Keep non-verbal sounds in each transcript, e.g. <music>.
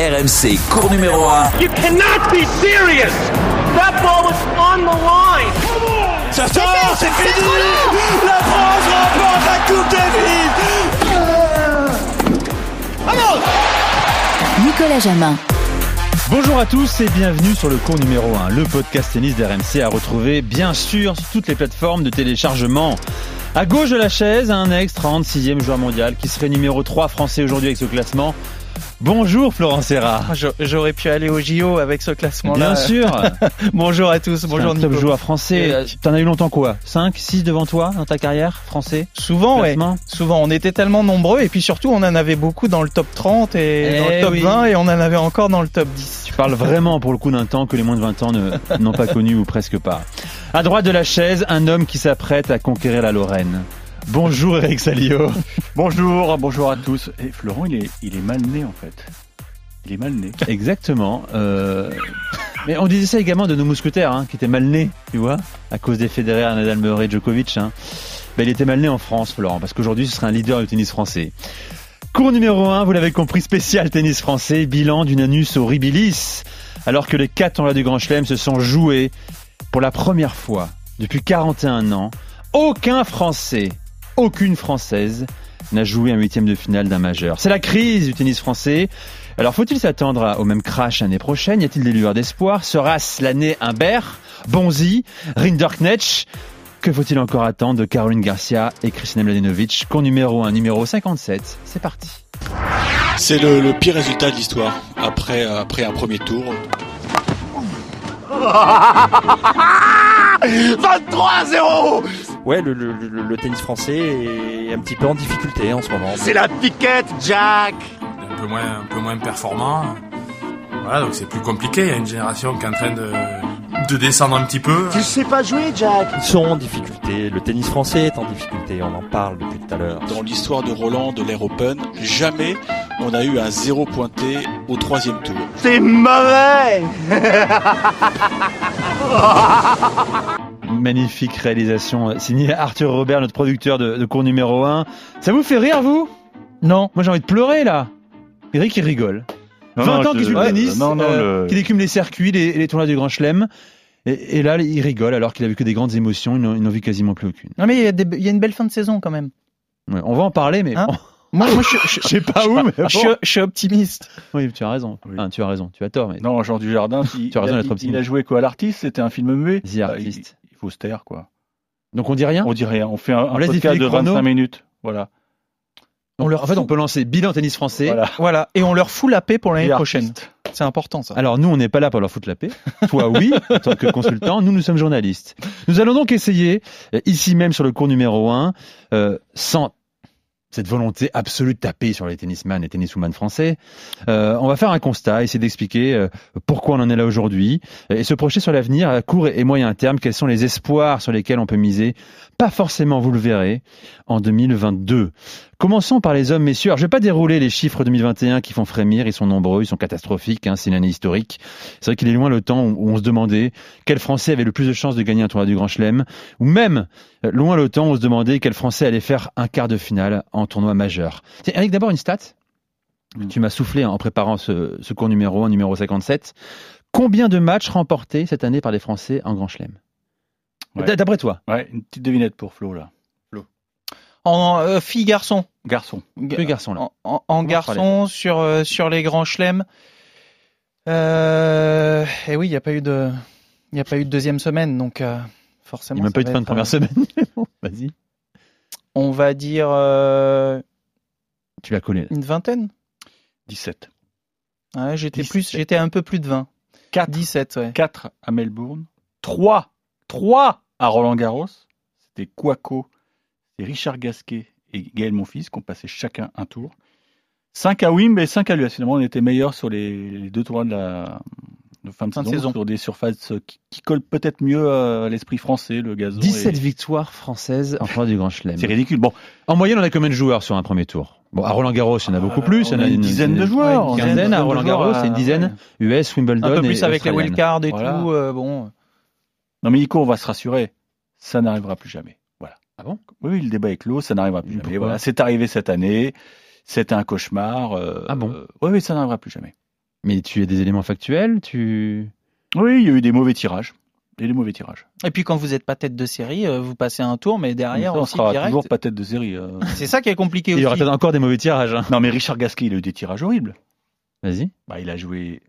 RMC, cours numéro 1. You cannot be serious. That ball was on the line. Ça sort, c'est fini. La France remporte la Coupe Davis. Vamos Nicolas Jamin. Bonjour à tous et bienvenue sur le cours numéro 1, le podcast tennis d'RMC à retrouver bien sûr sur toutes les plateformes de téléchargement. À gauche de la chaise, un ex 36e joueur mondial qui serait numéro 3 français aujourd'hui avec ce classement. Bonjour Florent Serra. Ah, j'aurais pu aller au JO avec ce classement-là. Bien sûr. <laughs> bonjour à tous. Bonjour Nico. Top joueur français. T'en as eu longtemps quoi? 5, 6 devant toi dans ta carrière français? Souvent, ouais. Souvent. On était tellement nombreux et puis surtout on en avait beaucoup dans le top 30 et dans le Eh top 20 et on en avait encore dans le top 10. Tu parles vraiment pour le coup d'un temps que les moins de 20 ans n'ont pas connu ou presque pas. À droite de la chaise, un homme qui s'apprête à conquérir la Lorraine. Bonjour Eric Salio. <laughs> bonjour, bonjour à tous. Et Florent, il est, il est mal né en fait. Il est mal né. Exactement. Euh... Mais on disait ça également de nos mousquetaires, hein, qui étaient mal nés, tu vois, à cause des Federer, Nadal, Murray, Djokovic. Hein. Ben, il était mal né en France, Florent, parce qu'aujourd'hui, ce serait un leader du tennis français. Cours numéro 1, vous l'avez compris, spécial tennis français, bilan d'une anus horribilis. Alors que les quatre tournois du Grand Chelem se sont joués pour la première fois depuis 41 ans, aucun Français aucune Française n'a joué un huitième de finale d'un majeur. C'est la crise du tennis français. Alors faut-il s'attendre au même crash l'année prochaine? Y a-t-il des lueurs d'espoir? Sera-ce l'année Humbert, Bonzi, Rinderknetsch Que faut-il encore attendre de Caroline Garcia et Kristina Mladenovic? Cours numéro 1, numéro 57. C'est parti. C'est le, le, pire résultat de l'histoire après, après un premier tour. <laughs> 23-0 Ouais, le, le, le, le, tennis français est un petit peu en difficulté en ce moment. C'est la piquette, Jack Un peu moins, un peu moins performant. Voilà, donc c'est plus compliqué. Il y a une génération qui est en train de, de descendre un petit peu. Tu sais pas jouer, Jack Ils sont en difficulté. Le tennis français est en difficulté. On en parle depuis tout à l'heure. Dans l'histoire de Roland, de l'Air Open, jamais on a eu un zéro pointé au troisième tour. C'est mauvais <laughs> Magnifique réalisation signée Arthur Robert, notre producteur de, de, cours numéro 1. Ça vous fait rire, vous? Non. Moi, j'ai envie de pleurer, là. Eric, il rigole. Non, 20 non, ans qu'il joue ouais, le tennis, non, non, euh, le... qu'il écume les circuits, les, les tournois du Grand Chelem. Et, et, là, il rigole alors qu'il a vécu des grandes émotions, il n'en vit quasiment plus aucune. Non, mais il y, a des, il y, a une belle fin de saison quand même. Ouais, on va en parler, mais hein bon. <laughs> Moi, moi, je, je, je sais pas où, mais bon. je, je, suis optimiste. Oui, tu as raison. Oui. Enfin, tu as raison. Tu as tort. Mais... Non, Jean Dujardin, il, <laughs> tu as raison il, d'être optimiste. il a joué quoi à l'artiste C'était un film muet The Artist. Taire, quoi. Donc on dit rien On dit rien. On fait un, on un podcast de 25 minutes. Voilà. On leur, en fait, on peut lancer bilan tennis français. Voilà. voilà. Et on leur fout la paix pour l'année prochaine. C'est important, ça. Alors, nous, on n'est pas là pour leur foutre la paix. Toi, oui, <laughs> en tant que consultant. Nous, nous sommes journalistes. Nous allons donc essayer, ici même sur le cours numéro 1, euh, sans cette volonté absolue de taper sur les tennisman et tenniswoman français. Euh, on va faire un constat, essayer d'expliquer euh, pourquoi on en est là aujourd'hui et se projeter sur l'avenir à court et moyen terme. Quels sont les espoirs sur lesquels on peut miser? Pas forcément, vous le verrez, en 2022. Commençons par les hommes, messieurs. Alors, je vais pas dérouler les chiffres 2021 qui font frémir. Ils sont nombreux, ils sont catastrophiques. Hein, c'est une année historique. C'est vrai qu'il est loin le temps où on se demandait quel Français avait le plus de chances de gagner un tournoi du Grand Chelem, ou même loin le temps où on se demandait quel Français allait faire un quart de finale tournoi majeur. Tiens, Eric, d'abord une stat. Mmh. Tu m'as soufflé en préparant ce, ce cours numéro 1, numéro 57. Combien de matchs remportés cette année par les Français en Grand Chelem? Ouais. D'après toi? Ouais, une petite devinette pour Flo là. Flo. En euh, fille garçon. Garçon. Plus garçon là. En, en, en garçon sur euh, sur les grands chelems. Euh, et oui, il n'y a pas eu de il n'y a pas eu de deuxième semaine donc euh, forcément. Il n'y a même pas eu de fin de première semaine. <laughs> Vas-y. On va dire. euh, Tu l'as collé. Là. Une vingtaine? 17. Ouais, j'étais plus, j'étais un peu plus de 20. 4, 17, ouais. 4 à Melbourne. 3, 3 à Roland Garros. C'était Kouako, c'est Richard Gasquet et Gaël Monfils qui ont passé chacun un tour. 5 à Wimb et 5 à l'US. Finalement, on était meilleurs sur les, les, deux tours de la fin de, fin saison, de saison, sur des surfaces qui, qui collent peut-être mieux à l'esprit français, le gazon. 17 et... victoires françaises en tournoi du Grand Chelem. C'est ridicule. Bon, en moyenne, on a combien de joueurs sur un premier tour? Bon, à Roland Garros, il y en a beaucoup plus. On, on a une, dizaine de joueurs. Une quinzaine à Roland Garros, c'est une dizaine. US, Wimbledon. Un peu plus et avec les wildcards et Voilà. tout. euh, bon. Non, mais Nico, on va se rassurer. Ça n'arrivera plus jamais. Voilà. Ah bon? Oui, oui, le débat est clos. Ça n'arrivera plus Mais jamais. Voilà. C'est arrivé cette année. C'était un cauchemar. euh, Ah bon? euh, Oui, oui, ça n'arrivera plus jamais. Mais tu as des éléments factuels, tu. Oui, il y a eu des mauvais tirages. Et des mauvais tirages. Et puis quand vous n'êtes pas tête de série, euh, vous passez un tour, mais derrière Ça, on aussi sera direct. toujours pas tête de série. euh. <laughs> C'est ça qui est compliqué Il y aura aussi. peut-être encore des mauvais tirages. hein. Non, mais Richard Gasquet, il a eu des tirages horribles. Vas-y. Bah, il a joué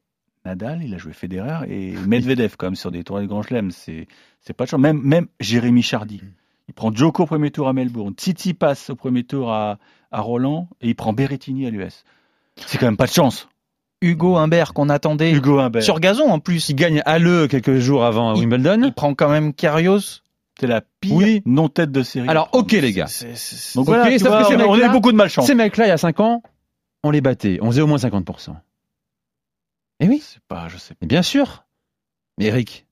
Nadal, il a joué Federer et Medvedev quand même sur des tournois de Grand Chelem. C'est c'est pas de chance. Même même Jérémy Chardy. Il prend Djoko au premier tour à Melbourne, Titi passe au premier tour à, à Roland et il prend Berrettini à l'US. C'est quand même pas de chance. Hugo Humbert qu'on attendait Hugo Humbert. sur gazon en plus. Il gagne à le quelques jours avant Il- Wimbledon. Il prend quand même Karios. C'est la pire Oui. non tête de série. Alors, ok les gars. Donc voilà, vois, que on, a- on a mecs-là- eu beaucoup de malchance. Ces mecs-là, il y a 5 ans, on les battait. On faisait au moins 50%. Et oui, C'est pas, je sais pas. mais bien sûr. Mais Eric,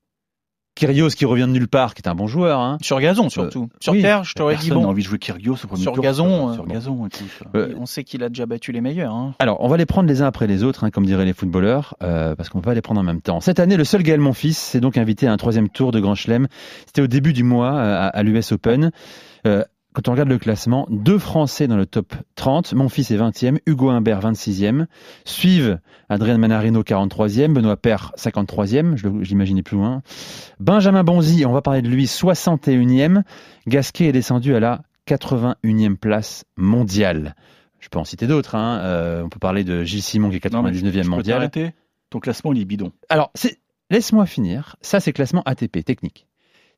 Kyrgios qui revient de nulle part, qui est un bon joueur. Hein. Sur gazon surtout. sur oui. terre, je t'aurais dit Personne n'a bon. envie de jouer Kyrgios au premier Sur tour. gazon, Sur euh, gazon et tout. ça. Euh, On sait qu'il a déjà battu les meilleurs. hein. Alors, on va les prendre les uns après les autres, hein, comme diraient les footballeurs, euh, parce qu'on va les prendre en même temps. Cette année, le seul Gaël Monfils s'est donc invité à un troisième tour de Grand Chelem. C'était au début du mois euh, à, à l'US Open. Quand on regarde le classement, deux Français dans le top 30. Monfils est 20e, Hugo Humbert 26e. Suivent Adrien Manarino 43e, Benoît Paire 53e, je l'imaginais plus loin. Benjamin Bonzi, on va parler de lui, 61e. Gasquet est descendu à la 81e place mondiale. Je peux en citer d'autres. Hein. Euh, on peut parler de Gilles Simon qui est Non, mais 99e je peux mondial. Ton classement, il est bidon. Alors, laisse-moi finir. Ça, c'est classement ATP, technique.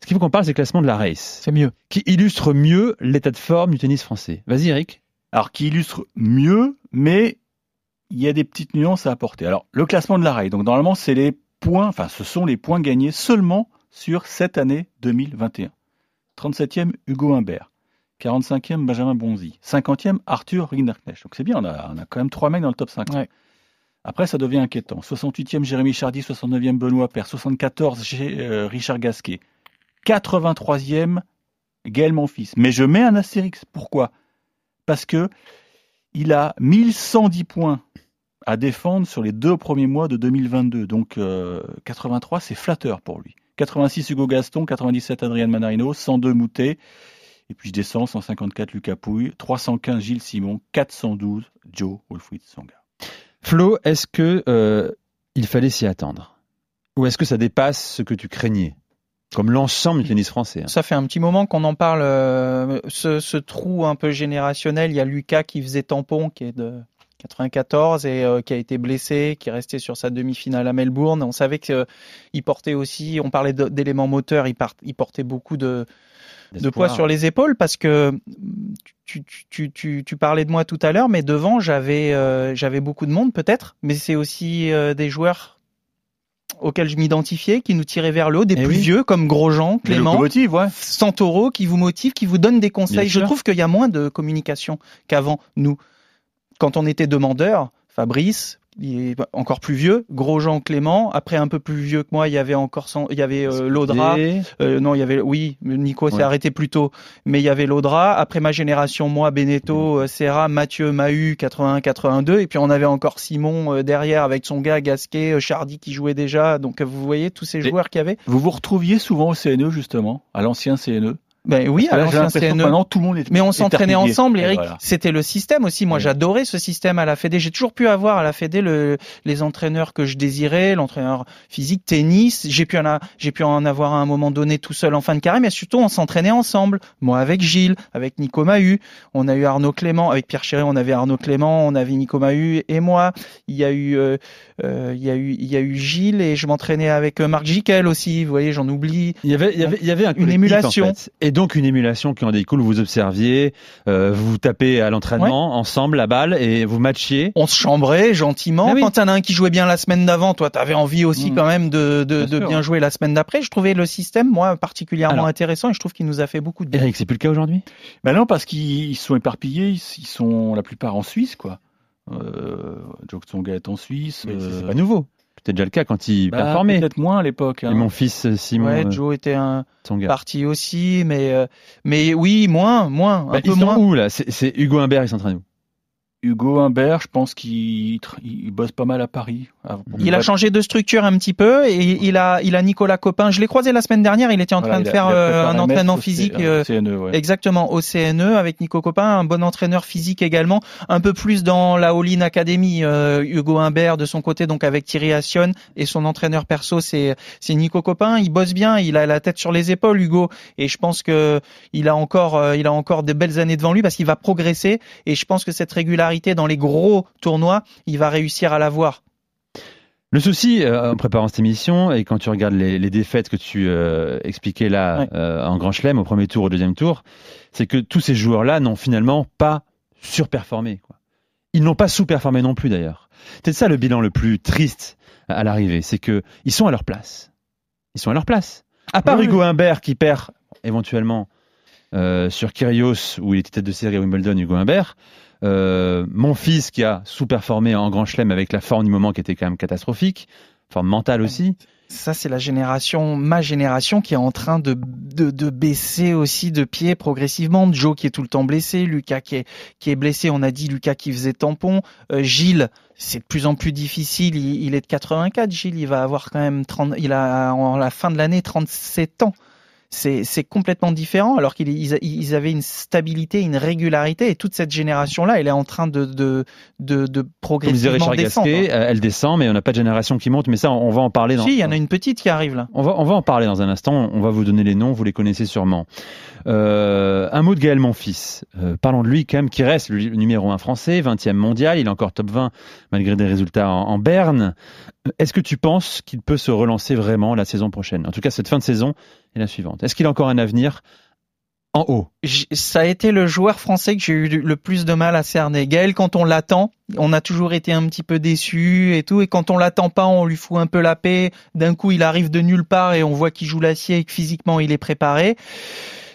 Ce qu'il faut qu'on parle, c'est classement de la race, C'est mieux. qui illustre mieux l'état de forme du tennis français. Vas-y, Eric. Alors, qui illustre mieux, mais il y a des petites nuances à apporter. Alors, le classement de la rail. Donc, normalement, c'est les points, enfin, ce sont les points gagnés seulement sur cette année 2021. 37e, Hugo Humbert. 45e, Benjamin Bonzi. 50e, Arthur Rinderknecht. Donc, c'est bien, on a, on a quand même trois mecs dans le top 5. Ouais. Après, ça devient inquiétant. 68e, Jérémy Chardy. 69e, Benoît Paire. 74, G- euh, Richard Gasquet. 83e, Gaël Monfils. Mais je mets un astérix. Pourquoi? Parce que il a 1110 points à défendre sur les deux premiers mois de 2022. Donc euh, 83, c'est flatteur pour lui. 86 Hugo Gaston, 97 Adrien Manarino, 102 Moutet. Et puis je descends, 154 Lucas Pouille, 315 Gilles Simon, 412 Joe Wolfried Songa. Flo, est-ce que euh, il fallait s'y attendre? Ou est-ce que ça dépasse ce que tu craignais? Comme l'ensemble du tennis français. hein. Ça fait un petit moment qu'on en parle. euh, ce, ce trou un peu générationnel, il y a Lucas qui faisait tampon, qui est de 94 et euh, qui a été blessé, qui est resté sur sa demi-finale à Melbourne. On savait qu'il portait aussi, on parlait d'éléments moteurs, il, part- il portait beaucoup de, de poids sur les épaules parce que tu, tu, tu, tu, tu parlais de moi tout à l'heure, mais devant j'avais euh, j'avais beaucoup de monde peut-être, mais c'est aussi euh, des joueurs auxquels je m'identifiais, qui nous tiraient vers le haut, des Eh plus oui. vieux comme Grosjean, Clément, ouais. Santoro, qui vous motivent, qui vous donnent des conseils. Bien Je sûr. trouve qu'il y a moins de communication qu'avant, nous. Quand on était demandeur, Fabrice, il est encore plus vieux, Grosjean, Clément, après un peu plus vieux que moi, il y avait encore San- il y avait euh, Laudra, euh, non, il y avait, oui, Nico s'est Ouais. arrêté plus tôt, mais il y avait Laudra. Après ma génération, moi, Beneteau, euh, Serra, Mathieu, Mahu, 81, 82, et puis on avait encore Simon euh, derrière avec son gars Gasquet, euh, Chardy qui jouait déjà. Donc vous voyez tous ces Et- joueurs qu'il y avait. Vous vous retrouviez souvent au CNE, justement, à l'ancien CNE. Ben oui, Parce que là, j'ai CNE. Maintenant, tout le monde est Mais on s'entraînait ensemble, Eric. voilà. C'était le système aussi. Moi, Ouais. j'adorais ce système à la Fédé. J'ai toujours pu avoir à la Fédé le, les entraîneurs que je désirais, l'entraîneur physique, tennis. J'ai pu en j'ai pu en avoir à un moment donné tout seul en fin de carrière, mais surtout on s'entraînait ensemble. Moi avec Gilles, avec Nico Mahut. On a eu Arnaud Clément, avec Pierre Chéret, on avait Arnaud Clément, on avait Nico Mahut et moi. Il y a eu, euh, il y a eu, il y a eu Gilles et je m'entraînais avec euh, Marc Jiquel aussi. Vous voyez, j'en oublie. Il y avait, il y avait, il y avait un Une émulation. en fait. et donc une émulation qui en découle. Vous observiez, euh, vous vous tapez à l'entraînement ensemble la balle et vous matchiez. on se chambrait gentiment. Ah oui. Quand il y en a un qui jouait bien la semaine d'avant, toi, t'avais envie aussi Mm. quand même de, de, Bien de sûr. bien jouer la semaine d'après. Je trouvais le système, moi, particulièrement Alors. intéressant et je trouve qu'il nous a fait beaucoup de bien. Eric, c'est plus le cas aujourd'hui? Ben non, parce qu'ils ils sont éparpillés, ils sont la plupart en Suisse, quoi. Euh, Joe Tsonga est en Suisse. Mais c'est- euh, C'est pas nouveau. C'était déjà le cas quand il bah, performait. Peut-être moins à l'époque. Et hein. mon fils euh, Simon ouais, euh, Joe était un Tsonga. parti aussi, mais euh, mais oui, moins, moins, un Bah, peu ils sont moins. où là? C'est Hugo Humbert, il s'entraîne où? Hugo Humbert, je pense qu'il il bosse pas mal à Paris. Ah, Il a changé de structure un petit peu et il a, il a Nicolas Copin. Je l'ai croisé la semaine dernière. Il était en Voilà, train de a- faire euh, un entraînement C- physique. au euh, CNE, ouais. Exactement, au CNE avec Nico Copin, un bon entraîneur physique également, un peu plus dans la All-in Academy, euh, Hugo Humbert de son côté, donc avec Thierry Assion et son entraîneur perso, c'est c'est Nico Copin. Il bosse bien, il a la tête sur les épaules, Hugo, et je pense que il a encore, il a encore de belles années devant lui parce qu'il va progresser et je pense que cette régularité dans les gros tournois, il va réussir à l'avoir. Le souci euh, en préparant cette émission et quand tu regardes les, les défaites que tu euh, expliquais là Ouais. euh, en Grand Chelem au premier tour, au deuxième tour, c'est que tous ces joueurs-là n'ont finalement pas surperformé. Quoi. Ils n'ont pas sous-performé non plus d'ailleurs. C'est ça le bilan le plus triste à, l'arrivée, c'est que ils sont à leur place. Ils sont à leur place. À part Oui, Hugo Humbert qui perd éventuellement sur Kyrgios où il était tête de série à Wimbledon, Hugo Humbert. Euh, mon fils qui a sous-performé en Grand Chelem avec la forme du moment qui était quand même catastrophique, forme mentale aussi. Ça, c'est la génération, ma génération, qui est en train de, de, baisser aussi de pied progressivement. Joe qui est tout le temps blessé, Lucas qui est, qui est blessé. On a dit Lucas qui faisait tampon. Euh, Gilles, c'est de plus en plus difficile. Il, il est de 84. Gilles, il va avoir quand même 30, il a en la fin de l'année 37 ans. C'est, complètement différent alors qu'ils ils, ils avaient une stabilité, une régularité et toute cette génération-là, elle est en train de, de, de, de Comme disait descendre. Gasquet, euh, elle descend, mais on n'a pas de génération qui monte. Mais ça, on va en parler dans. Si, il y en a une petite qui arrive là. On va, on va en parler dans un instant. On va vous donner les noms, vous les connaissez sûrement. Euh, un mot de Gaël Monfils. Euh, parlons de lui quand même, qui reste le numéro un français, 20e mondial. Il est encore top 20 malgré des résultats en, en Berne. Est-ce que tu penses qu'il peut se relancer vraiment la saison prochaine? En tout cas, cette fin de saison et la suivante. Est-ce qu'il a encore un avenir en haut? Ça a été le joueur français que j'ai eu le plus de mal à cerner. Gaël, quand on l'attend, on a toujours été un petit peu déçu et tout. Et quand on l'attend pas, on lui fout un peu la paix. D'un coup, il arrive de nulle part et on voit qu'il joue l'acier et que physiquement, il est préparé.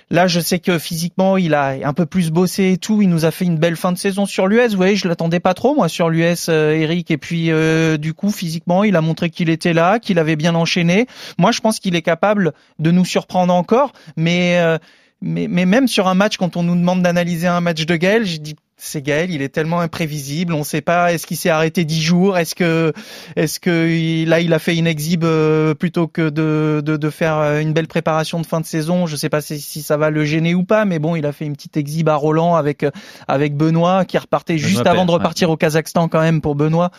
Là, je sais que physiquement, il a un peu plus bossé et tout. Il nous a fait une belle fin de saison sur l'US. Vous voyez, je l'attendais pas trop, moi, sur l'US, euh, Eric. Et puis, euh, du coup, physiquement, il a montré qu'il était là, qu'il avait bien enchaîné. Moi, je pense qu'il est capable de nous surprendre encore. Mais, euh, mais, mais même sur un match, quand on nous demande d'analyser un match de Gaël, j'ai dit, c'est Gaël, il est tellement imprévisible. On ne sait pas, est-ce qu'il s'est arrêté dix jours Est-ce que, est-ce que là, il a fait une exhibe euh, plutôt que de, de, de faire euh, une belle préparation de fin de saison Je sais pas si, si ça va le gêner ou pas, mais bon, il a fait une petite exhibe à Roland avec euh, avec Benoît, qui repartait juste avant de repartir au Kazakhstan quand même pour Benoît.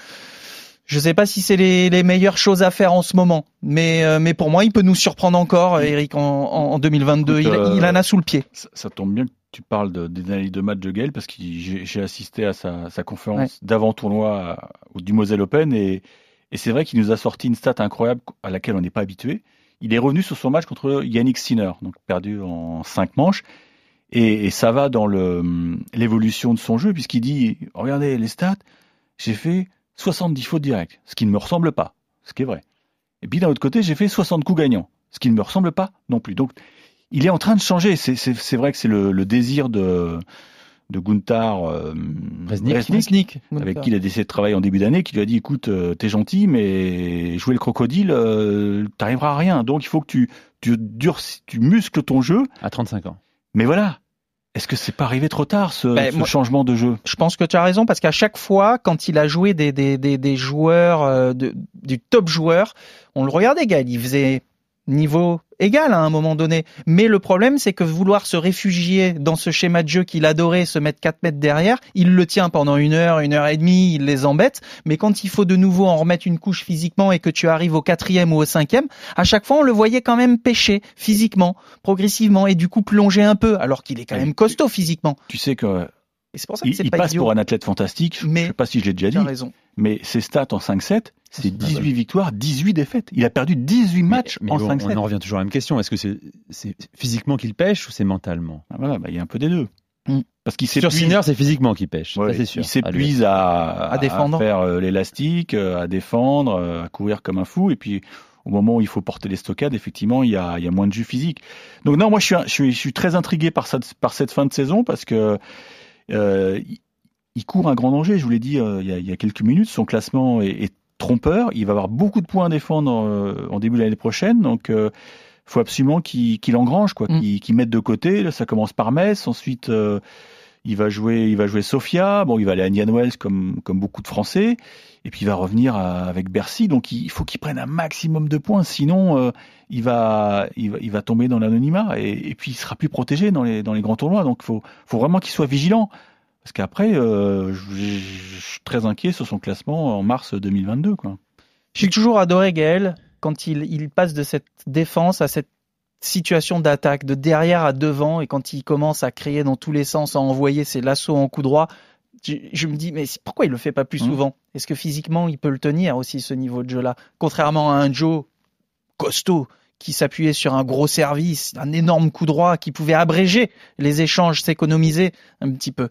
Je sais pas si c'est les, les meilleures choses à faire en ce moment, mais euh, mais pour moi, il peut nous surprendre encore, Eric, en, en en 2022. Écoute, il, euh, il en a sous le pied. Ça, ça tombe bien que tu parles de- des analyses de match de Gaël parce que j'ai assisté à sa, sa conférence Ouais. d'avant-tournoi du Moselle Open et, et c'est vrai qu'il nous a sorti une stat incroyable à laquelle on n'est pas habitué. Il est revenu sur son match contre Yannick Sinner, donc perdu en cinq manches. Et, et ça va dans le- l'évolution de son jeu puisqu'il dit, regardez les stats, j'ai fait 70 fautes directes, ce qui ne me ressemble pas, ce qui est vrai. Et puis d'un autre côté, j'ai fait 60 coups gagnants, ce qui ne me ressemble pas non plus. Donc il est en train de changer. C'est- C'est c'est vrai que c'est le, le désir de, de Gunther euh, Resnick. Avec qui il a décidé de travailler en début d'année, qui lui a dit écoute, euh, t'es gentil, mais jouer le crocodile, euh, t'arriveras à rien. Donc il faut que tu, tu, durcis- tu muscles ton jeu. à 35 ans Mais voilà. Est-ce que c'est pas arrivé trop tard ce, Ben, ce moi- changement de jeu? Je pense que tu as raison parce qu'à chaque fois, quand il a joué des, des, des, des joueurs, euh, de, du top joueur, on le regardait, Gaël. Il faisait niveau égal à un moment donné. Mais le problème, c'est que vouloir se réfugier dans ce schéma de jeu qu'il adorait, se mettre 4 mètres derrière, il le tient pendant une heure, une heure et demie, il les embête. Mais quand il faut de nouveau en remettre une couche physiquement et que tu arrives au quatrième ou au cinquième, à chaque fois, on le voyait quand même pêcher physiquement, progressivement, et du coup plonger un peu, alors qu'il est quand même costaud physiquement. Tu sais que Et c'est pour ça que il, c'est il pas passe idiot. pour un athlète fantastique. Je Mais- sais pas si je l'ai déjà dit, raison. mais ses stats en 5-7, c'est c'est pas 18 victoires, 18 défaites. Il a perdu 18 matchs mais en bon, 5-7. on en revient toujours à la même question. Est-ce que c'est c'est physiquement qu'il pêche ou c'est mentalement? Ah, voilà, bah, il y a un peu des deux. Mm. Parce qu'il Sur. Sinner, c'est physiquement qu'il pêche. Ouais, ça, c'est sûr. il s'épuise à, À défendre. faire euh, l'élastique, euh, à défendre, euh, à courir comme un fou. Et puis, au moment où il faut porter les stockades, effectivement, il y a, il y a moins de jus physique. Donc non, moi, je suis, un- je suis, je suis très intrigué par cette, par cette fin de saison parce que euh, il, il court un grand danger. Je vous l'ai dit euh, il, y a, il y a quelques minutes. Son classement est, est trompeur. Il va avoir beaucoup de points à défendre euh, en début de l'année prochaine. Donc euh, faut absolument qu'il qu'il engrange, quoi, Mm. qu'il mette de côté. Là, ça commence par Metz, ensuite euh, il va jouer, il va jouer Sofia. Bon, il va aller à Indian Wells comme comme beaucoup de Français. Et puis il va revenir avec Bercy. Donc il faut qu'il prenne un maximum de points, sinon euh, il va il va il va tomber dans l'anonymat et, et puis il sera plus protégé dans les dans les grands tournois. Donc faut faut vraiment qu'il soit vigilant. Parce qu'après, euh, je suis très inquiet sur son classement en mars 2022. Quoi. J'ai toujours adoré Gaël quand il, il passe de cette défense à cette situation d'attaque, de derrière à devant, et quand il commence à crier dans tous les sens, à envoyer ses lassos en coup droit, je, je me dis, mais pourquoi il le fait pas plus Mhm. souvent? Est-ce que physiquement, il peut le tenir aussi, ce niveau de jeu-là? Contrairement à un Joe costaud qui s'appuyait sur un gros service, un énorme coup droit qui pouvait abréger les échanges, s'économiser un petit peu.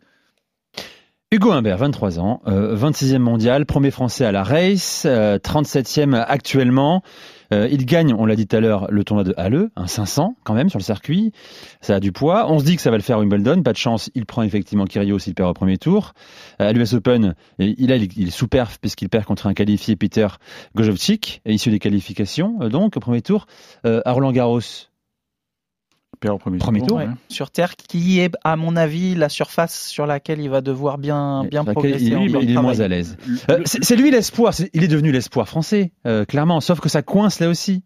Hugo Humbert, 23 ans, euh, 26e mondial, premier français à la race, euh, 37e actuellement. Euh, il gagne, on l'a dit tout à l'heure, le tournoi de Halle, un 500 quand même sur le circuit. Ça a du poids. On se dit que ça va le faire Wimbledon. Pas de chance, il prend effectivement Kyrgios, il perd au premier tour. Euh, à l'US Open, il, a, il est sous perf puisqu'il perd contre un qualifié Peter Gojovcik, issu des qualifications. euh, donc au premier tour, à Roland Garros. Il perd au premier, Premier tour, ouais. Sur terre, qui est, à mon avis, la surface sur laquelle il va devoir bien, bien laquelle progresser. il, est moins à l'aise. Euh, c'est lui l'espoir. Il est devenu l'espoir français, euh, clairement. Sauf que ça coince là aussi.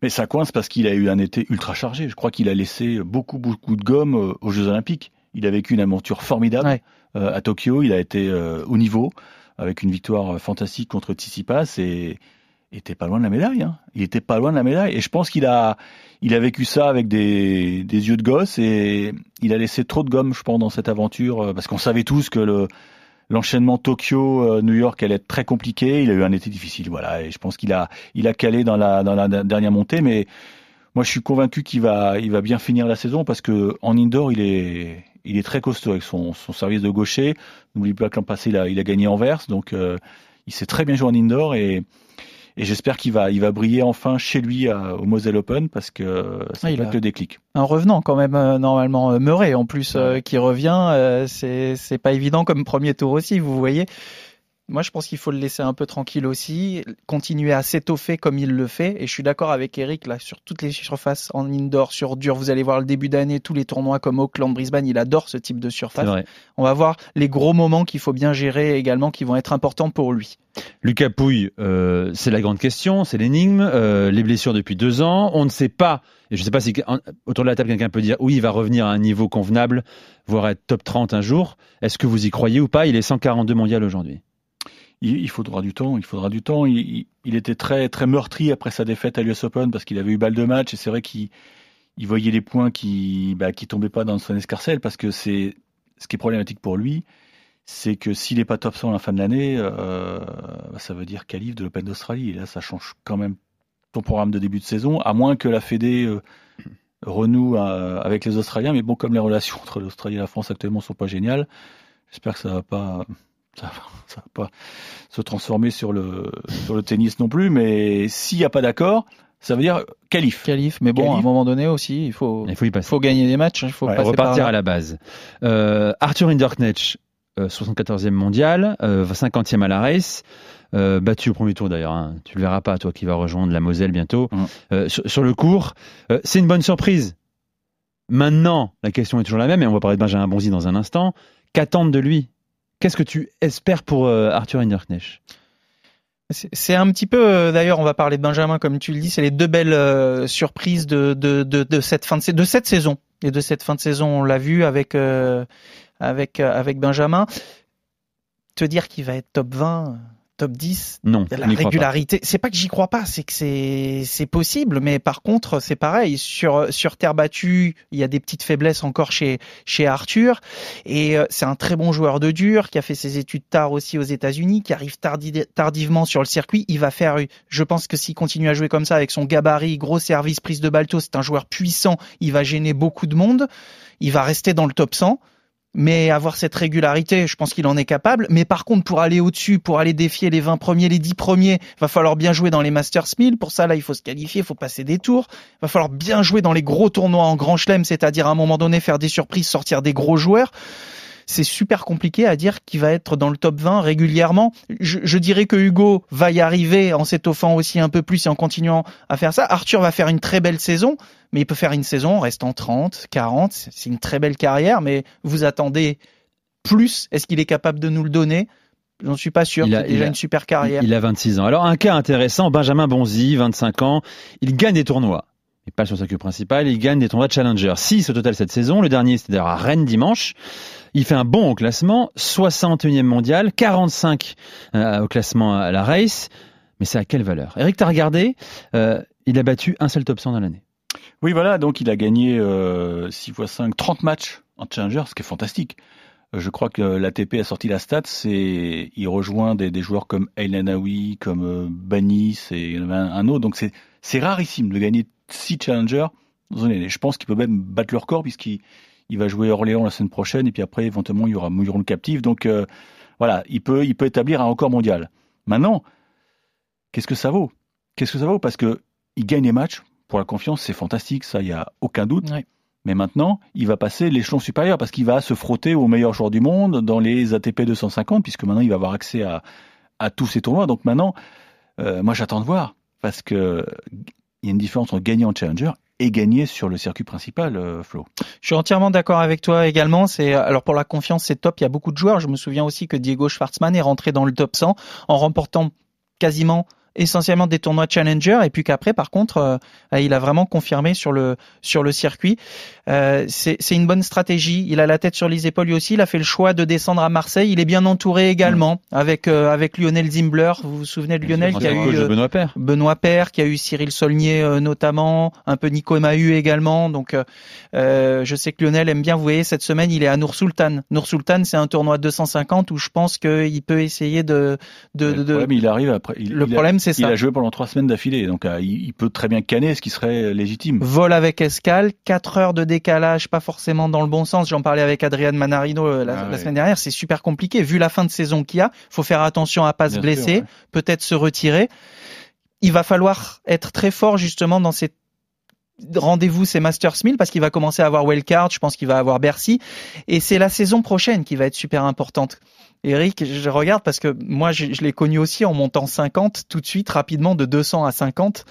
Mais ça coince parce qu'il a eu un été ultra chargé. Je crois qu'il a laissé beaucoup, beaucoup de gomme euh, aux Jeux Olympiques. Il a vécu une aventure formidable Ouais. euh, à Tokyo. Il a été euh, au niveau avec une victoire fantastique contre Tsitsipas et était pas loin de la médaille. Hein. Il était pas loin de la médaille. Et je pense qu'il a, il a vécu ça avec des, des yeux de gosse et il a laissé trop de gomme, je pense, dans cette aventure euh, parce qu'on savait tous que le L'enchaînement Tokyo-New York allait être très compliqué. Il a eu un été difficile, voilà. Et je pense qu'il a, il a calé dans la, dans la dernière montée. Mais moi, je suis convaincu qu'il va, il va bien finir la saison parce que en indoor, il est, il est très costaud avec son, son service de gaucher. N'oublie pas que l'an passé, il a, il a gagné Anvers, donc euh, il sait très bien jouer en indoor et, et j'espère qu'il va, il va briller enfin chez lui à- au Moselle Open parce que ça Ah, a- être le déclic. Un revenant quand même euh, normalement euh, Murray en plus Ouais. euh, qui revient, euh, c'est c'est pas évident comme premier tour aussi, vous voyez. Moi, je pense qu'il faut le laisser un peu tranquille aussi, continuer à s'étoffer comme il le fait. Et je suis d'accord avec Eric là sur toutes les surfaces en indoor, sur dur. Vous allez voir le début d'année, tous les tournois comme Auckland, Brisbane, il adore ce type de surface. On va voir les gros moments qu'il faut bien gérer également, qui vont être importants pour lui. Lucas Pouille, euh, c'est la grande question, c'est l'énigme. Euh, les blessures depuis deux ans, on ne sait pas. Et je ne sais pas si autour de la table quelqu'un peut dire oui, il va revenir à un niveau convenable, voire être top 30 un jour. Est-ce que vous y croyez ou pas? Il est 142 mondial aujourd'hui. Il, faudra du temps, il faudra du temps. Il, était très très meurtri après sa défaite à l'US Open parce qu'il avait eu balle de match et c'est vrai qu'il il voyait les points qui bah, qui tombaient pas dans son escarcelle parce que c'est ce qui est problématique pour lui, c'est que s'il n'est pas top 100 à la fin de l'année, euh, bah, ça veut dire qualif de l'Open d'Australie et là ça change quand même ton programme de début de saison, à moins que la Fédé euh, renoue euh, avec les Australiens. Mais bon, comme les relations <laughs> entre l'Australie et la France actuellement sont pas géniales, j'espère que ça va pas ça ça va pas se transformer sur le sur le tennis non plus. Mais s'il n'y a pas d'accord, ça veut dire qualif. Qualif, mais bon, à un moment donné aussi, il faut, Il faut y passer. faut gagner des matchs. Il faut Ouais, passer repartir à la base. Euh, Arthur Hinderknecht, euh, 74e mondial, euh, 50e à la race, euh, battu au premier tour d'ailleurs. hein. Tu le verras pas, toi qui vas rejoindre la Moselle bientôt. Euh, sur, sur le cours, euh, c'est une bonne surprise. Maintenant, la question est toujours la même, et on va parler de Benjamin Bonzi dans un instant. Qu'attendre de lui Qu'est-ce que tu espères pour euh, Arthur Hinderknecht? C'est- un petit peu, euh, d'ailleurs, on va parler de Benjamin, comme tu le dis, c'est les deux belles euh, surprises de, de, de, cette fin de, de cette saison. Et de cette fin de saison, on l'a vu avec, avec, avec Benjamin. Te dire qu'il va être top 20, top 10, Non, la régularité, c'est pas que j'y crois pas, c'est que c'est c'est possible, mais par contre c'est pareil. Sur sur terre battue, il y a des petites faiblesses encore chez chez Arthur. Et euh, c'est un très bon joueur de dur qui a fait ses études tard aussi aux États-Unis, qui arrive tardi- tardivement sur le circuit, il va faire je pense que s'il continue à jouer comme ça avec son gabarit, gros service, prise de balto, c'est un joueur puissant, il va gêner beaucoup de monde, il va rester dans le top 100 mais avoir cette régularité, je pense qu'il en est capable. Mais par contre, pour aller au-dessus, pour aller défier les 20 premiers, les 10 premiers, va falloir bien jouer dans les Masters 1000. Pour ça, là, il faut se qualifier, il faut passer des tours. va falloir bien jouer dans les gros tournois en grand chelem, c'est-à-dire à un moment donné faire des surprises, sortir des gros joueurs. C'est super compliqué à dire qu'il va être dans le top 20 régulièrement. Je, je dirais que Hugo va y arriver en s'étoffant aussi un peu plus et en continuant à faire ça. Arthur va faire une très belle saison, mais il peut faire une saison en restant 30, 40. C'est une très belle carrière, mais vous attendez plus. Est-ce qu'il est capable de nous le donner? J'en suis pas sûr. Il a déjà il a- une super carrière. Il a 26 ans. Alors un cas intéressant, Benjamin Bonzi, 25 ans, il gagne des tournois. Et pas sur sa queue principale, il gagne des tournois de Challenger. 6 au total cette saison. Le dernier, c'était à Rennes dimanche. Il fait un bon au classement, 61e mondial, 45 euh, au classement à la race. Mais c'est à quelle valeur? Eric, t'as regardé euh, Il a battu un seul top 100 dans l'année. Oui, voilà, donc il a gagné euh, 6 x 5, 30 matchs en Challenger, ce qui est fantastique. Euh, Je crois que l'ATP a sorti la stat, c'est il rejoint des, joueurs comme Aylan Naoui, comme Banis et un, autre. Donc c'est rarissime de gagner 6 Challengers dans une année. Je pense qu'il peut même battre le record puisqu'il il va jouer Orléans la semaine prochaine et puis après éventuellement il y aura Mouilleron le captif. Donc euh, voilà, il peut il peut établir un record mondial. Maintenant, qu'est-ce que ça vaut? Qu'est-ce que ça vaut? Parce que il gagne les matchs pour la confiance, c'est fantastique, ça, il n'y a aucun doute. Mais maintenant, il va passer l'échelon supérieur parce qu'il va se frotter aux meilleurs joueurs du monde dans les ATP 250, puisque maintenant il va avoir accès à, à tous ces tournois. Donc maintenant, euh, moi j'attends de voir parce que il y a une différence entre gagner en challenger et gagner sur le circuit principal, euh, Flo. Je suis entièrement d'accord avec toi également. C'est alors pour la confiance, c'est top. Il y a beaucoup de joueurs. Je me souviens aussi que Diego Schwartzmann est rentré dans le top 100 en remportant quasiment essentiellement des tournois challenger et puis qu'après par contre euh, il a vraiment confirmé sur le sur le circuit euh, c'est c'est une bonne stratégie il a la tête sur les épaules lui aussi il a fait le choix de descendre à Marseille il est bien entouré également avec euh, avec Lionel Zimbler vous vous souvenez de Lionel qui a eu euh, Benoît Père. Benoît Père, qui a eu Cyril Saulnier euh, notamment, un peu Nico Mahu également. Donc, je sais que Lionel aime bien. Vous voyez, cette semaine, il est à Nour Sultan. Nour Sultan, c'est un tournoi de 250 où je pense qu'il peut essayer de. de, de, le de- problème, il arrive après. Il, Le il problème, c'est Il a joué pendant trois semaines d'affilée, donc euh, il, peut très bien canner, ce qui serait légitime. Vol avec escale, 4 heures de décalage, pas forcément dans le bon sens. J'en parlais avec Adrian Manarino euh, la, Ah la ouais. semaine dernière. C'est super compliqué. Vu la fin de saison qu'il y a, faut faire attention à pas se blesser, ouais. peut-être se retirer. Il va falloir être très fort justement dans ces rendez-vous, ces Masters 1000, parce qu'il va commencer à avoir Wildcard, je pense qu'il va avoir Bercy, et c'est la saison prochaine qui va être super importante. Eric, je regarde parce que moi, je, je l'ai connu aussi en montant 50 tout de suite, rapidement, de 200 à 50.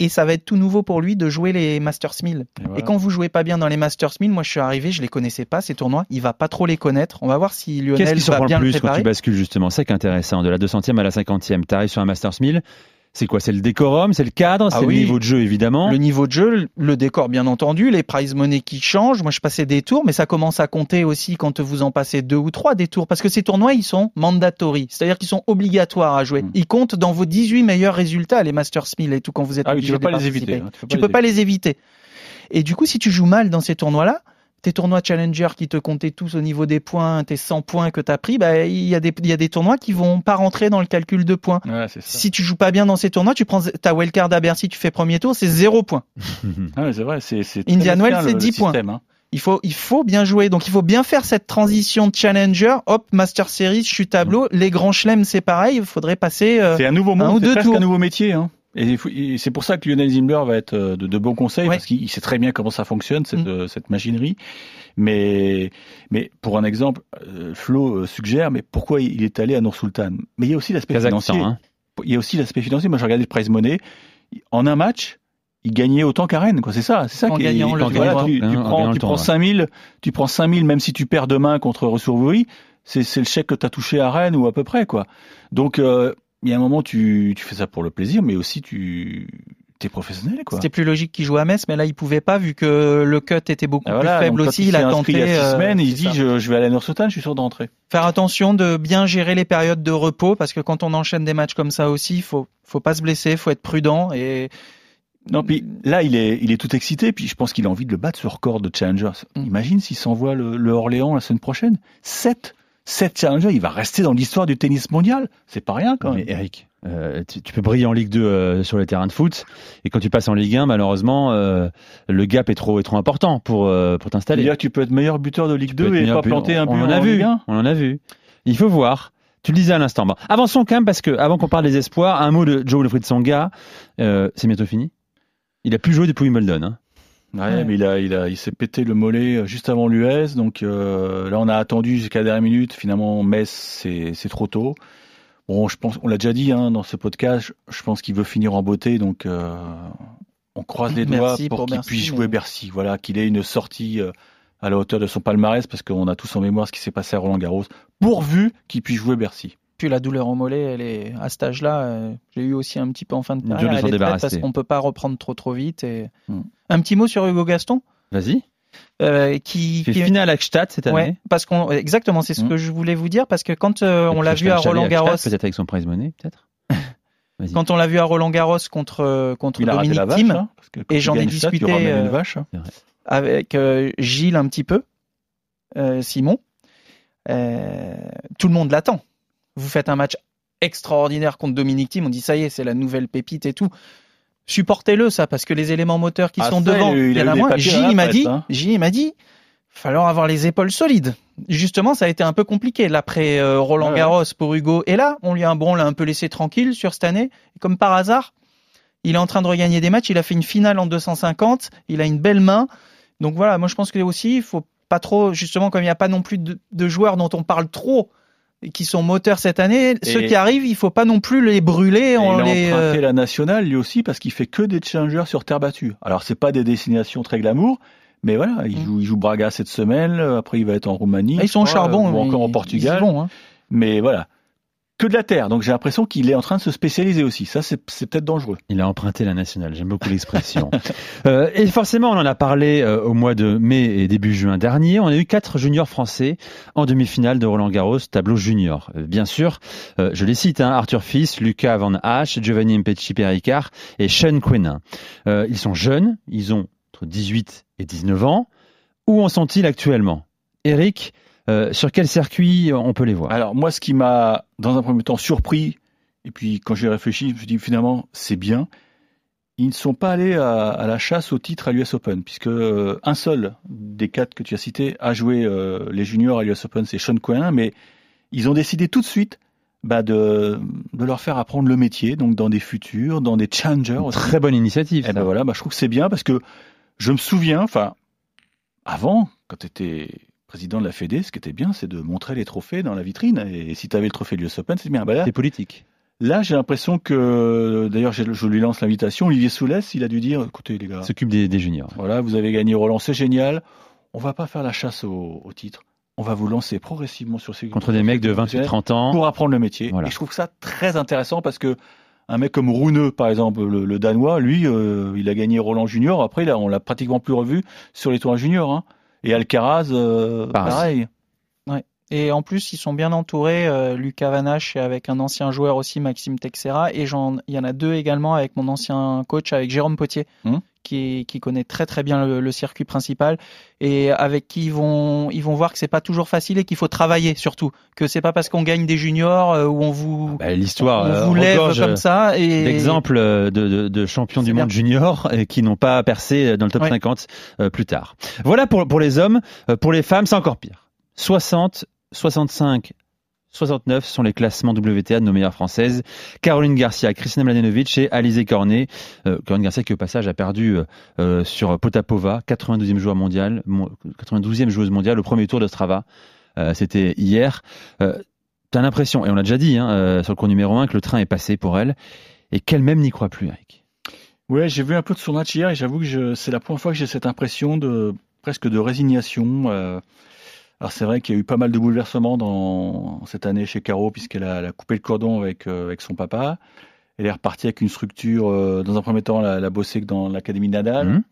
Et ça va être tout nouveau pour lui de jouer les Masters 1000. Et voilà. Et quand vous jouez pas bien dans les Masters 1000, moi je suis arrivé, je les connaissais pas ces tournois, il va pas trop les connaître. On va voir si Lionel va bien le le plus quand tu bascules justement? C'est intéressant. De la 200e à la 50e, tu arrives sur un Masters 1000. C'est quoi C'est le décorum, c'est le cadre, Ah c'est oui. le niveau de jeu évidemment. Le niveau de jeu, le décor bien entendu, les prize money qui changent. Moi je passais des tours, mais ça commence à compter aussi quand vous en passez deux ou trois des tours, parce que ces tournois ils sont mandatory, c'est-à-dire qu'ils sont obligatoires à jouer. Mm. Ils comptent dans vos 18 meilleurs résultats, les Masters 1000 et tout quand vous êtes Ah oui, tu peux pas les éviter. hein, Tu peux pas les éviter. Et du coup, si tu joues mal dans ces tournois-là, tes tournois Challenger qui te comptaient tous au niveau des points, tes 100 points que tu as pris, bah, il y, a des- il y a des tournois qui vont pas rentrer dans le calcul de points. Ouais, c'est ça. Si tu joues pas bien dans ces tournois, tu prends ta wildcard à Bercy, tu fais premier tour, c'est zéro point. <laughs> Ah ouais, c'est vrai, c'est Indian Wells, c'est le- 10 le points. système, hein. Il faut, il faut bien jouer. Donc, il faut bien faire cette transition de Challenger. Hop, Master Series, je suis tableau. Les grands chelems, c'est pareil. Il faudrait passer. euh, C'est un nouveau un ou monde, deux tours. un nouveau métier. Hein. Et, c'est pour ça que Lionel Zimbler va être euh, de, de bons conseils, Ouais. parce qu'il il sait très bien comment ça fonctionne, cette, Mm. euh, cette machinerie. Mais, mais pour un exemple, euh, Flo suggère, mais pourquoi il est allé à Nour Sultan? Mais il y a aussi l'aspect financier. hein. Il y a aussi l'aspect financier. Moi, j'ai regardé le prize money. En un match, il gagnait autant qu'Arène, quoi. C'est ça, c'est ça En qui est- gagnant le voilà, tu, tu Hein, en prends, tu prends tournoi. 5000, tu prends 5000, même si tu perds demain contre Ressourverie, c'est, c'est le chèque que tu as touché à Rennes ou à peu près, quoi. Donc, euh, il y a un moment, tu, tu fais ça pour le plaisir, mais aussi tu, t'es professionnel, quoi. C'était plus logique qu'il joue à Metz, mais là, il pouvait pas vu que le cut était beaucoup Ah, plus faible aussi. il a tenté. il y a six euh, semaines il dit, je, je vais aller à Nour Sultan, je suis sûr d'entrer. Faire attention de bien gérer les périodes de repos parce que quand on enchaîne des matchs comme ça aussi, il faut, faut pas se blesser, faut être prudent et Non, puis là, il est, il est tout excité, puis je pense qu'il a envie de le battre, ce record de Challenger. Mm. Imagine s'il s'envoie le, le Orléans la semaine prochaine. 7 7 Challenger, il va rester dans l'histoire du tennis mondial. C'est pas rien, quand Mais même. Eric, euh, tu, tu peux briller en Ligue 2 euh, sur les terrains de foot, et quand tu passes en Ligue 1, malheureusement, euh, le gap est trop, est trop important pour, pour t'installer. Que tu peux être meilleur buteur de Ligue Tu peux 2 être et pas planter un but on en a vu, Ligue 1. on en a vu. Il faut voir. Tu le disais à l'instant. Bon, avançons quand même parce que avant qu'on parle des espoirs, un mot de Joe Wilfried Songa. Euh, c'est bientôt fini. Il a plus joué depuis Wimbledon. Hein. Ouais, Ouais. mais il a, il a, il s'est pété le mollet euh, juste avant l'US, donc euh, là on a attendu jusqu'à la dernière minute. Finalement, Metz, c'est, c'est trop tôt. Bon, je pense, on l'a déjà dit hein, dans ce podcast. Je, je pense qu'il veut finir en beauté, donc euh, on croise les doigts Merci pour, pour qu'il puisse mais- jouer Bercy. Voilà, qu'il ait une sortie à la hauteur de son palmarès parce qu'on a tous en mémoire ce qui s'est passé à Roland Garros, pourvu qu'il puisse jouer Bercy. Puis la douleur au mollet, elle est à cet âge-là. euh, J'ai eu aussi un petit peu en fin de Dur de carrière. s'en Elle est parce qu'on peut pas reprendre trop trop vite. Et... Mm. Un petit mot sur Hugo Gaston, Vas-y. euh, qui, fait qui- finale à Gstaad cette année. Ouais, parce qu'on exactement, c'est ce Mm. que je voulais vous dire parce que quand euh, on l'a vu à Roland Garros, Peut-être avec son prize money, peut-être. <laughs> Quand on l'a vu à Roland Garros contre contre Il Dominique la vache, Thiem hein, et j'en ai discuté, une vache. avec Gilles un petit peu, Simon, tout le monde l'attend. Vous faites un match extraordinaire contre Dominique Thiem, on dit ça y est, c'est la nouvelle pépite et tout. Supportez-le ça parce que les éléments moteurs qui Ah, sont ça, devant, il y en a moins. J m'a dit, hein. J il m'a dit, falloir avoir les épaules solides. Justement, ça a été un peu compliqué l'après euh, Roland Garros pour Hugo. Et là, on lui a un bon, on l'a un peu laissé tranquille sur cette année. Et comme par hasard, il est en train de regagner des matchs. Il a fait une finale en 250. Il a une belle main. Donc voilà, moi je pense que aussi, il faut pas trop, justement, comme il n'y a pas non plus de, de joueurs dont on parle trop qui sont moteurs cette année, ceux qui arrivent, il faut pas non plus les brûler. Et On il a les, emprunté euh, la nationale lui aussi parce qu'il fait que des challengers sur terre battue. Alors c'est pas des destinations très glamour, mais voilà, il Mm. joue, il joue Braga cette semaine. Après il va être en Roumanie. ah, ils sont au charbon, ou encore ils- Portugal. ils y vont, hein. Mais voilà, que de la terre. Donc j'ai l'impression qu'il est en train de se spécialiser aussi. Ça c'est peut-être dangereux. Il a emprunté la nationale, j'aime beaucoup l'expression. <laughs> Euh, et forcément, on en a parlé euh, au mois de mai et début juin dernier. On a eu quatre juniors français en demi-finale de Roland Garros, tableau junior. Euh, bien sûr, je les cite, hein, Arthur Fils, Lucas Van Hache, Giovanni Mpecci Perricard et Sean Quenin. Ils sont jeunes, ils ont entre 18 et 19 ans. Où en sont-ils actuellement? Eric, euh, sur quel circuit on peut les voir? Alors moi ce qui m'a dans un premier temps surpris et puis quand j'ai réfléchi, je me suis dit finalement c'est bien. Ils ne sont pas allés à, à la chasse au titre à l'US Open, puisque euh, un seul des quatre que tu as cités a joué euh, les juniors à l'US Open, c'est Sean Cohen, mais ils ont décidé tout de suite bah, de, de leur faire apprendre le métier, donc dans des futurs, dans des challengers. Aussi. Très bonne initiative. Et ben voilà, bah, je trouve que c'est bien parce que je me souviens, enfin, avant, quand tu étais président de la Fédé, ce qui était bien, c'est de montrer les trophées dans la vitrine. Et si tu avais le trophée de l'US Open, c'est bien. Bah là, C'est politique. là j'ai l'impression que, d'ailleurs, je lui lance l'invitation. Olivier Soulès, il a dû dire, écoutez les gars, S'occupe des, des juniors. voilà, vous avez gagné Roland, c'est génial. On va pas faire la chasse au, au titre. On va vous lancer progressivement sur ces Contre des mecs de 28-30 ans. pour apprendre le métier. Voilà. Et je trouve ça très intéressant parce que un mec comme Runeux, par exemple, le, le Danois, lui, euh, il a gagné Roland Junior. Après, là, on l'a pratiquement plus revu sur les tournois juniors. Hein. Et Alcaraz, euh, Pareil. pareil. Et en plus, ils sont bien entourés. euh, Lucas Vanache avec un ancien joueur aussi, Maxime Texera. Et j'en, il y en a deux également avec mon ancien coach, avec Jérôme Potier, Mhm. Qui, qui connaît très très bien le, le circuit principal et avec qui ils vont, ils vont voir que c'est pas toujours facile et qu'il faut travailler surtout. Que c'est pas parce qu'on gagne des juniors euh, où on vous, Bah, L'histoire on euh, vous lève comme ça. Et d'exemples euh, de, de, de champions du monde junior et qui n'ont pas percé dans le top Ouais. 50 euh, plus tard. Voilà pour, pour les hommes. Euh, pour les femmes, c'est encore pire. 60, 65, 69 sont les classements WTA de nos meilleures françaises. Caroline Garcia, Kristina Mladenovic et Alizé Cornet. Euh, Caroline Garcia qui au passage a perdu euh, euh, sur Potapova, 92e joueur mondial, mon- 92e joueuse mondiale au premier tour de Strava. Euh, C'était hier. Euh, T'as l'impression, et on l'a déjà dit hein, sur le cours numéro 1, que le train est passé pour elle et qu'elle-même n'y croit plus, Eric. Ouais, j'ai vu un peu de son match hier et j'avoue que c'est la première fois que j'ai cette impression de presque de résignation. Alors c'est vrai qu'il y a eu pas mal de bouleversements dans cette année chez Caro puisqu'elle a, coupé le cordon avec euh, avec son papa. Elle est repartie avec une structure. euh, dans un premier temps, elle a, elle a bossé dans l'académie Nadal. Mhm.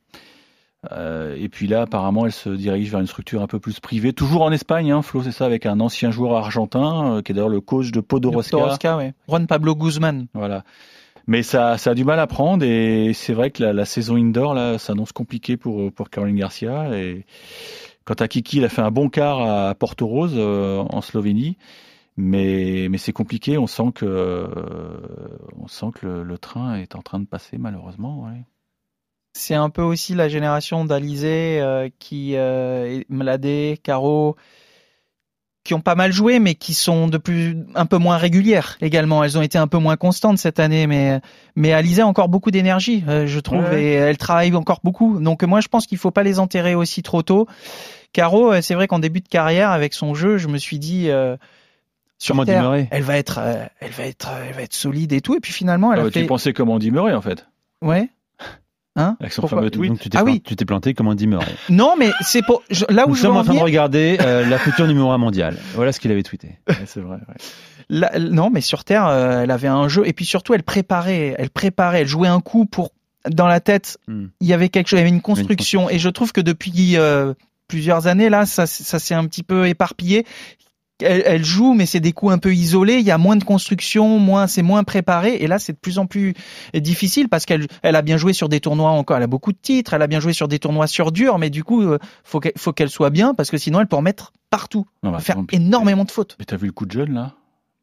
Euh, et puis là, apparemment, elle se dirige vers une structure un peu plus privée, toujours en Espagne. Hein, Flo, c'est ça, avec un ancien joueur argentin qui est d'ailleurs le coach de Podoroska. Podoroska, ouais. Juan Pablo Guzman. Voilà. Mais ça, ça a du mal à prendre et c'est vrai que la, la saison indoor là s'annonce compliquée pour pour Caroline Garcia et quant à Kiki, il a fait un bon quart à Porto Rose euh, en Slovénie, mais c'est compliqué. On sent que euh, le, train est en train de passer malheureusement. C'est un peu aussi la génération d'Alizé euh, qui, euh, Mladé, Caro, qui ont pas mal joué, mais qui sont de plus un peu moins régulières également. Elles ont été un peu moins constantes cette année, mais mais Alizé a encore beaucoup d'énergie, euh, je trouve, Ouais. et elle travaille encore beaucoup. Donc moi, je pense qu'il faut pas les enterrer aussi trop tôt. Caro, euh, c'est vrai qu'en début de carrière, avec son jeu, je me suis dit. euh, sur terre, elle va être, euh, elle va être, elle va être solide et tout. Et puis finalement, elle Ah a bah, fait. Tu pensais comme Andy Murray en fait? Ouais. Hein Avec son Pourquoi fameux tweet. Donc tu t'es Ah plan- oui. tu t'es planté comme Andy <laughs> Murray. Non, mais c'est pour je- là où Nous je sommes en en train de regarder euh, la future numéro 1 mondiale. Voilà ce qu'il avait tweeté. <laughs> Ouais, c'est vrai. ouais. Là, non, mais sur Terre, euh, elle avait un jeu et puis surtout, elle préparait, elle préparait, elle jouait un coup pour dans la tête. Hmm. Il y avait quelque chose, il y avait une construction et je trouve que depuis euh, plusieurs années là, ça, ça s'est un petit peu éparpillé. Elle, elle joue, mais c'est des coups un peu isolés. Il y a moins de construction, moins, c'est moins préparé. Et là, c'est de plus en plus difficile parce qu'elle, elle a bien joué sur des tournois encore. Elle a beaucoup de titres. Elle a bien joué sur des tournois sur dur, mais du coup, euh, faut qu'elle, faut qu'elle soit bien parce que sinon, elle peut en mettre partout, Non, bah, faire énormément de fautes. Mais t'as vu le coup de jeune là?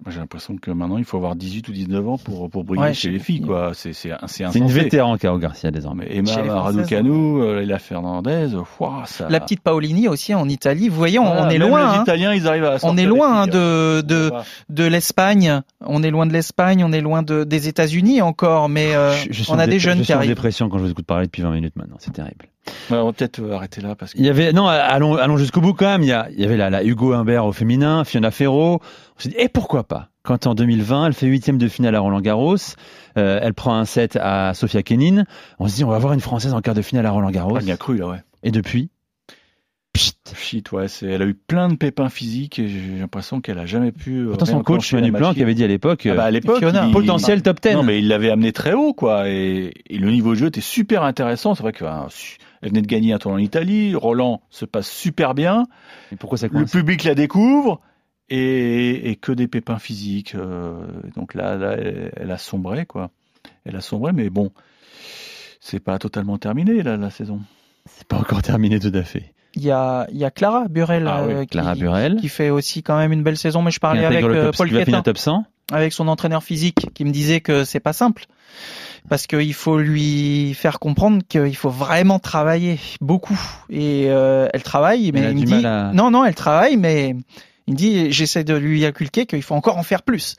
J'ai l'impression que maintenant il faut avoir 18 ou 19 ans pour, pour briller Ouais, chez les les filles. quoi. C'est c'est c'est C'est une vétéran, Caro Garcia, désormais. Mais Emma Raducanu, euh, Leila Fernandez, ouah, ça. La petite Paolini aussi en Italie. Vous voyez, on, est loin. Les hein. Italiens, ils arrivent à. On est loin hein, filles, de, hein. de, de l'Espagne. On est loin de l'Espagne. On est loin de, des États-Unis encore. Mais euh, Je- on a des jeunes je qui suis en arrivent. dépression quand je vous écoute parler depuis 20 minutes maintenant. C'est terrible. Ouais, on va peut-être euh, arrêter là parce que. Il y avait non, allons, allons jusqu'au bout quand même. Il y, a, il y avait la, la Hugo Humbert au féminin, Fiona Ferro. On s'est dit et pourquoi pas? Quand en 2020, elle fait huitième de finale à Roland Garros, euh, elle prend un set à Sofia Kenin. On se dit on va avoir une française en quart de finale à Roland Garros. On y a cru là, ouais. Et depuis, pchit. Shit, ouais, elle a eu plein de pépins physiques et j'ai l'impression qu'elle a jamais pu. euh, Pourtant son coach Manu machine. qui avait dit à l'époque Ah bah, à l'époque, il- potentiel top 10. Non, mais il l'avait amené très haut, quoi. Et, et le niveau de jeu était super intéressant. C'est vrai qu'elle venait de gagner un tournoi en Italie. Roland se passe super bien. Et pourquoi ça Le public la découvre. Et, et que des pépins physiques. euh, donc là, là elle, elle a sombré, quoi. Elle a sombré, mais bon, c'est pas totalement terminé, là, la saison. C'est pas encore terminé tout à fait. Il y a, il y a Clara Burel, Ah oui, euh, qui, Burel. qui fait aussi quand même une belle saison. Mais je parlais avec euh, top, Paul Quétin, top 100. avec son entraîneur physique, qui me disait que c'est pas simple. Parce qu'il faut lui faire comprendre qu'il faut vraiment travailler beaucoup. Et euh, elle travaille, mais Elle il me dit à- non, non, elle travaille, mais il me dit j'essaie de lui inculquer qu'il faut encore en faire plus.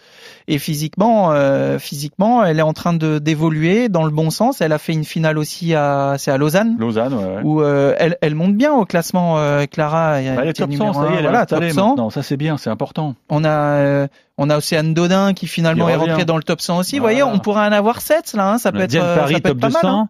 Et physiquement, euh, physiquement, elle est en train de d'évoluer dans le bon sens. Elle a fait une finale aussi à c'est à Lausanne. Lausanne, ouais. ouais. Où euh, elle, elle monte bien au classement, euh, Clara. Elle, elle est top 100, numéro ça y est, un. elle est voilà, top installée 100. maintenant. Ça, c'est bien, c'est important. On a, euh, on a Océane Dodin qui finalement est rentrée dans le top 100 aussi. Vous voyez, on pourrait en avoir 7 là. Hein, ça peut être, Paris ça peut top être pas 200. mal. hein.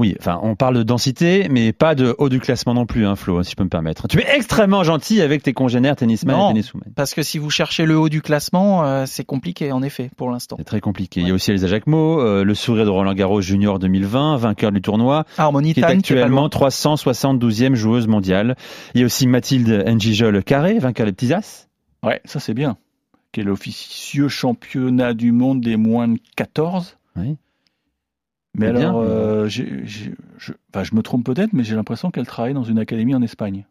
Oui, enfin, on parle de densité, mais pas de haut du classement non plus, hein, Flo, si je peux me permettre. Tu es extrêmement gentil avec tes congénères tennisman Non. et tenniswomen. Parce que si vous cherchez le haut du classement, euh, c'est compliqué en effet pour l'instant. C'est très compliqué. Il y a aussi Elisa Jacquemot, euh, le sourire de Roland Garros Junior 2020, vainqueur du tournoi, Harmonie qui est actuellement loin. 372e joueuse mondiale. Il y a aussi Mathilde Njijol Carré, vainqueur des petits as. Ouais, ça, c'est bien. Qui est l'officieux championnat du monde des moins de 14. Oui. Mais bien. alors, euh, j'ai- je, enfin, je me trompe peut-être, mais j'ai l'impression qu'elle travaille dans une académie en Espagne.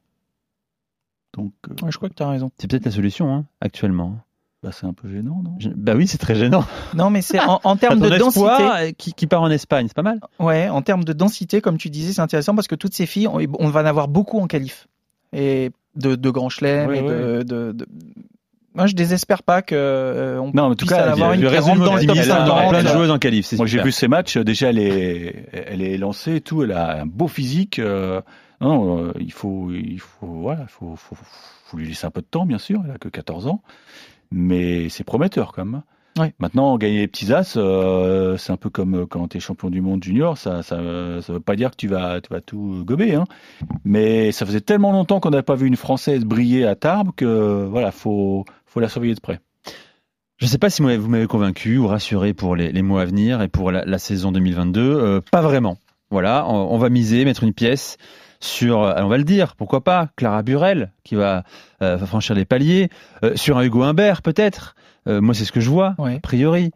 Donc, euh, Ouais, je crois que tu as raison. C'est peut-être la solution, hein, actuellement. bah, c'est un peu gênant, non? Je- Bah oui, c'est très gênant. <laughs> Non, mais c'est en, en termes de densité. qui, qui part en Espagne, c'est pas mal. Ouais, en termes de densité, comme tu disais, c'est intéressant parce que toutes ces filles, on, on va en avoir beaucoup en qualif. Et de, de Grand Chelem Ouais, et de, de, de- Moi, je désespère pas que euh, on Non, en tout puisse cas, avoir une qui rentre dans le top optimiste, Elle a 50. plein de joueuses en qualif, Moi, j'ai vu ces matchs. euh, Déjà, elle est, elle est lancée et tout. Elle a un beau physique. euh, non, euh, il faut, il faut, voilà, faut, faut, faut lui laisser un peu de temps, bien sûr. Elle a que 14 ans, mais c'est prometteur quand même. Ouais. Maintenant, gagner les petits as, euh, c'est un peu comme quand tu es champion du monde junior. Ça, ça, ça veut pas dire que tu vas, tu vas tout gober, hein. Mais ça faisait tellement longtemps qu'on n'avait pas vu une française briller à Tarbes que, voilà, faut, faut la surveiller de près. Je ne sais pas si vous m'avez convaincu ou rassuré pour les, les mois à venir et pour la, la saison 2022. Euh, pas vraiment. Voilà, on, on va miser, mettre une pièce sur, euh, on va le dire, pourquoi pas, Clara Burel, qui va euh, franchir les paliers, euh, sur un Hugo Humbert peut-être. Moi, c'est ce que je vois, Ouais. a priori.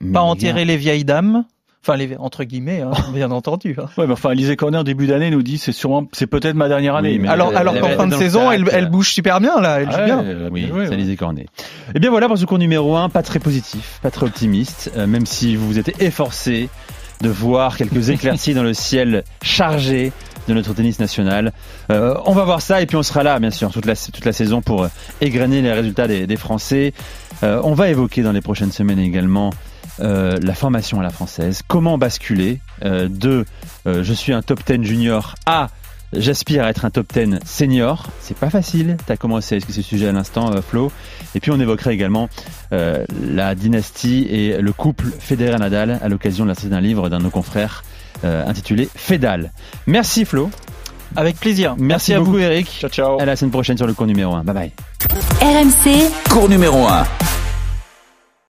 Mais Pas rien. enterrer les vieilles dames. Enfin, les, entre guillemets, hein, <laughs> bien entendu. hein. Ouais, mais enfin, Lisée Corner, début d'année, nous dit c'est sûrement, c'est peut-être ma dernière année. Oui, mais Alors, elle- alors qu'en fin de saison, elle, elle bouge super bien là. Elle joue Ouais, bien. elle Oui, joué, c'est. Alizé Cornet. Et bien voilà pour ce cours numéro 1, pas très positif, pas très optimiste, euh, même si vous vous êtes efforcé de voir quelques <laughs> éclaircies dans le ciel chargé de notre tennis national. Euh, on va voir ça et puis on sera là, bien sûr, toute la, toute la saison pour euh, égrener les résultats des, des Français. Euh, on va évoquer dans les prochaines semaines également euh, la formation à la française, comment basculer euh, de euh, je suis un top 10 junior à J'aspire à être un top 10 senior. C'est pas facile. Tu as commencé à ce sujet à l'instant, euh, Flo. Et puis on évoquerait également euh, la dynastie et le couple Federer-Nadal à l'occasion de la sortie d'un livre d'un de nos confrères euh, intitulé Fédal. Merci Flo. Avec plaisir. Merci, à beaucoup vous. Eric. Ciao, ciao. À la semaine prochaine sur le cours numéro 1. Bye bye. RMC, Cours numéro 1.